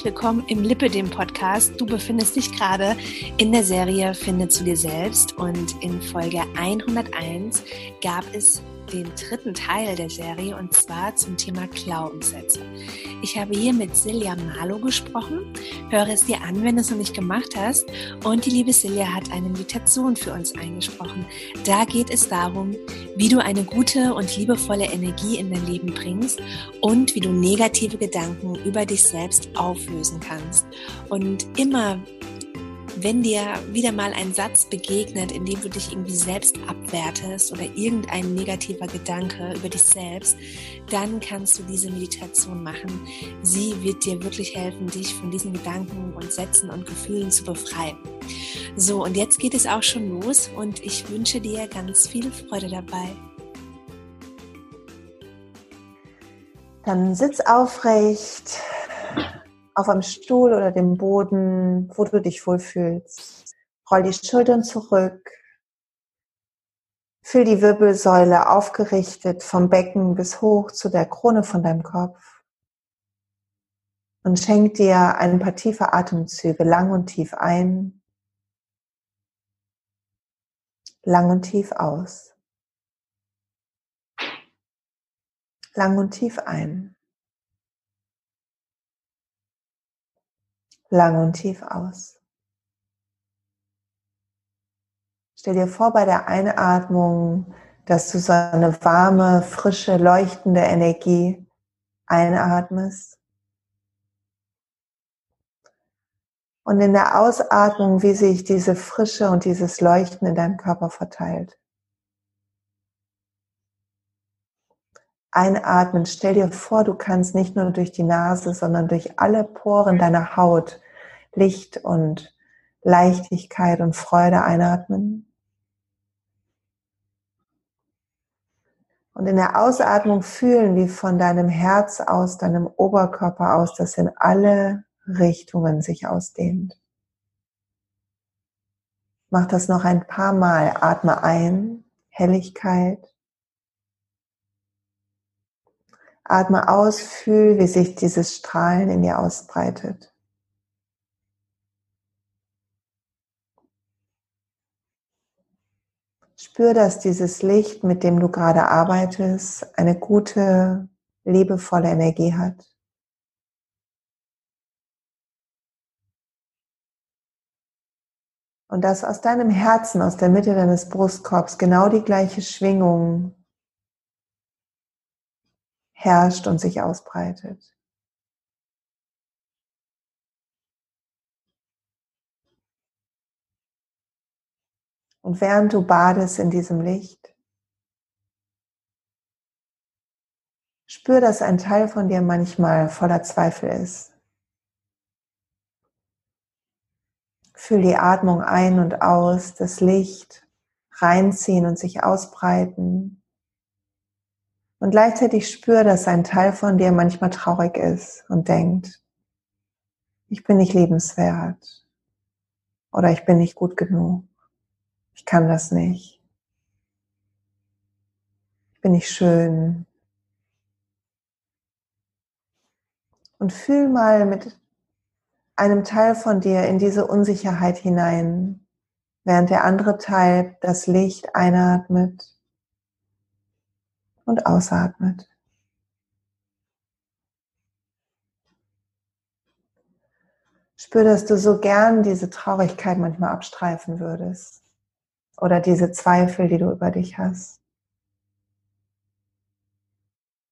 herzlich willkommen im Lippe, dem Podcast. Du befindest dich gerade in der Serie Finde zu dir selbst und in Folge 101 gab es den dritten Teil der Serie und zwar zum Thema Glaubenssätze. Ich habe hier mit Silja Malo gesprochen. Höre es dir an, wenn du es noch nicht gemacht hast. Und die liebe Silja hat eine Meditation für uns eingesprochen. Da geht es darum, wie du eine gute und liebevolle Energie in dein Leben bringst und wie du negative Gedanken über dich selbst auflösen kannst. Und immer wenn dir wieder mal ein Satz begegnet, in dem du dich irgendwie selbst abwertest oder irgendein negativer Gedanke über dich selbst, dann kannst du diese Meditation machen. Sie wird dir wirklich helfen, dich von diesen Gedanken und Sätzen und Gefühlen zu befreien. So, und jetzt geht es auch schon los und ich wünsche dir ganz viel Freude dabei. Dann sitz aufrecht auf einem Stuhl oder dem Boden, wo du dich wohlfühlst. Roll die Schultern zurück. Fühl die Wirbelsäule aufgerichtet vom Becken bis hoch zu der Krone von deinem Kopf. Und schenk dir ein paar tiefe Atemzüge lang und tief ein, lang und tief aus. Lang und tief ein. Lang und tief aus. Stell dir vor bei der Einatmung, dass du so eine warme, frische, leuchtende Energie einatmest. Und in der Ausatmung, wie sich diese Frische und dieses Leuchten in deinem Körper verteilt. Einatmen, stell dir vor, du kannst nicht nur durch die Nase, sondern durch alle Poren deiner Haut Licht und Leichtigkeit und Freude einatmen. Und in der Ausatmung fühlen, wie von deinem Herz aus, deinem Oberkörper aus, das in alle Richtungen sich ausdehnt. Mach das noch ein paar Mal. Atme ein, Helligkeit. Atme aus, fühl, wie sich dieses Strahlen in dir ausbreitet. Spür, dass dieses Licht, mit dem du gerade arbeitest, eine gute, liebevolle Energie hat. Und dass aus deinem Herzen, aus der Mitte deines Brustkorbs genau die gleiche Schwingung herrscht und sich ausbreitet. Und während du badest in diesem Licht, spür, dass ein Teil von dir manchmal voller Zweifel ist. Fühl die Atmung ein und aus, das Licht reinziehen und sich ausbreiten. Und gleichzeitig spür, dass ein Teil von dir manchmal traurig ist und denkt, ich bin nicht lebenswert oder ich bin nicht gut genug. Ich kann das nicht. Ich bin nicht schön. Und fühl mal mit einem Teil von dir in diese Unsicherheit hinein, während der andere Teil das Licht einatmet und ausatmet. Spür, dass du so gern diese Traurigkeit manchmal abstreifen würdest oder diese Zweifel, die du über dich hast.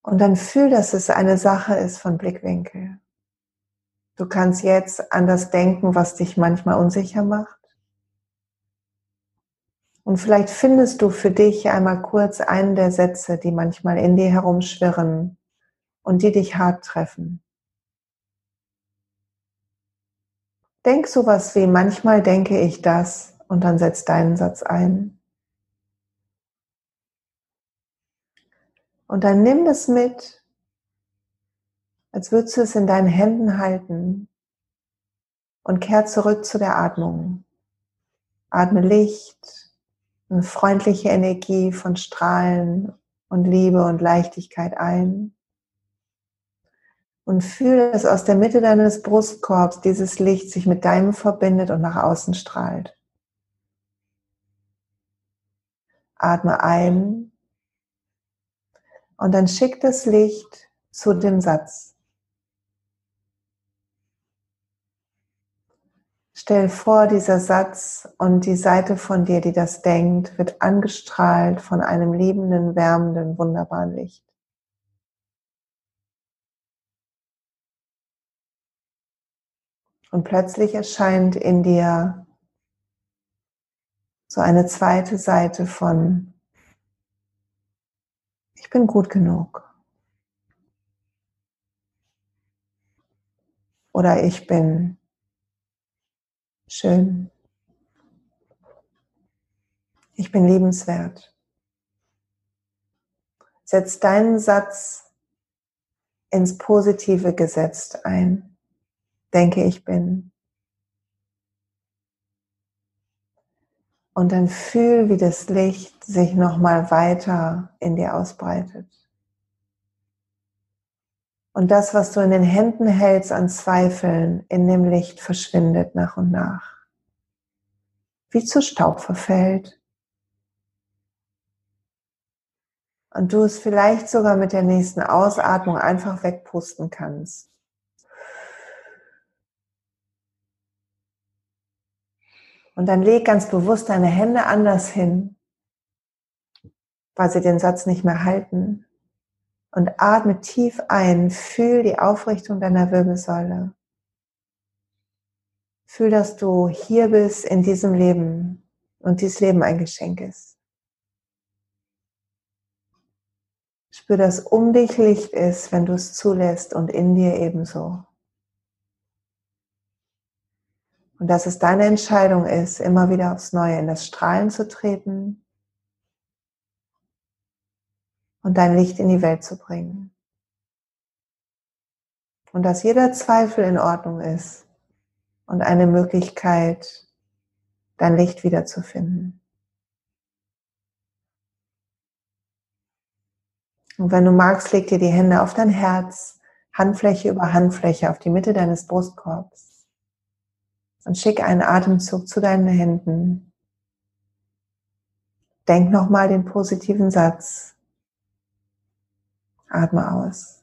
Und dann fühl, dass es eine Sache ist von Blickwinkel. Du kannst jetzt an das denken, was dich manchmal unsicher macht. Und vielleicht findest du für dich einmal kurz einen der Sätze, die manchmal in dir herumschwirren und die dich hart treffen. Denk sowas wie, manchmal denke ich das und dann setz deinen Satz ein. Und dann nimm das mit, als würdest du es in deinen Händen halten und kehr zurück zu der Atmung. Atme Licht, eine freundliche Energie von Strahlen und Liebe und Leichtigkeit ein. Und fühle, dass aus der Mitte deines Brustkorbs dieses Licht sich mit deinem verbindet und nach außen strahlt. Atme ein und dann schick das Licht zu dem Satz. Stell vor, dieser Satz und die Seite von dir, die das denkt, wird angestrahlt von einem liebenden, wärmenden, wunderbaren Licht. Und plötzlich erscheint in dir so eine zweite Seite von ich bin gut genug. Oder ich bin schön. Ich bin liebenswert. Setz deinen Satz ins Positive gesetzt ein. Denke, ich bin. Und dann fühl, wie das Licht sich nochmal weiter in dir ausbreitet. Und das, was du in den Händen hältst an Zweifeln, in dem Licht verschwindet nach und nach. Wie zu Staub verfällt. Und du es vielleicht sogar mit der nächsten Ausatmung einfach wegpusten kannst. Und dann leg ganz bewusst deine Hände anders hin, weil sie den Satz nicht mehr halten und atme tief ein. Fühl die Aufrichtung deiner Wirbelsäule. Fühl, dass du hier bist in diesem Leben und dieses Leben ein Geschenk ist. Spür, dass um dich Licht ist, wenn du es zulässt und in dir ebenso. Und dass es deine Entscheidung ist, immer wieder aufs Neue in das Strahlen zu treten und dein Licht in die Welt zu bringen. Und dass jeder Zweifel in Ordnung ist und eine Möglichkeit, dein Licht wiederzufinden. Und wenn du magst, leg dir die Hände auf dein Herz, Handfläche über Handfläche auf die Mitte deines Brustkorbs und schick einen Atemzug zu deinen Händen. Denk nochmal den positiven Satz. Atme aus.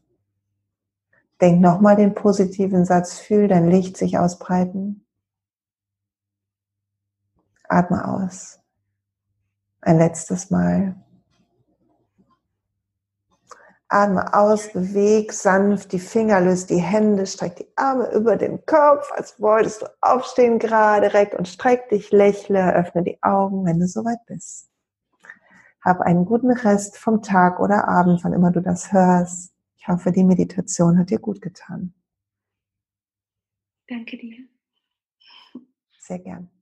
Denk nochmal den positiven Satz, fühl dein Licht sich ausbreiten. Atme aus. Ein letztes Mal. Atme aus, beweg sanft die Finger, löst die Hände, streck die Arme über den Kopf, als wolltest du aufstehen gerade direkt und streck dich, lächle, öffne die Augen, wenn du soweit bist. Hab einen guten Rest vom Tag oder Abend, wann immer du das hörst. Ich hoffe, die Meditation hat dir gut getan. Danke dir. Sehr gern.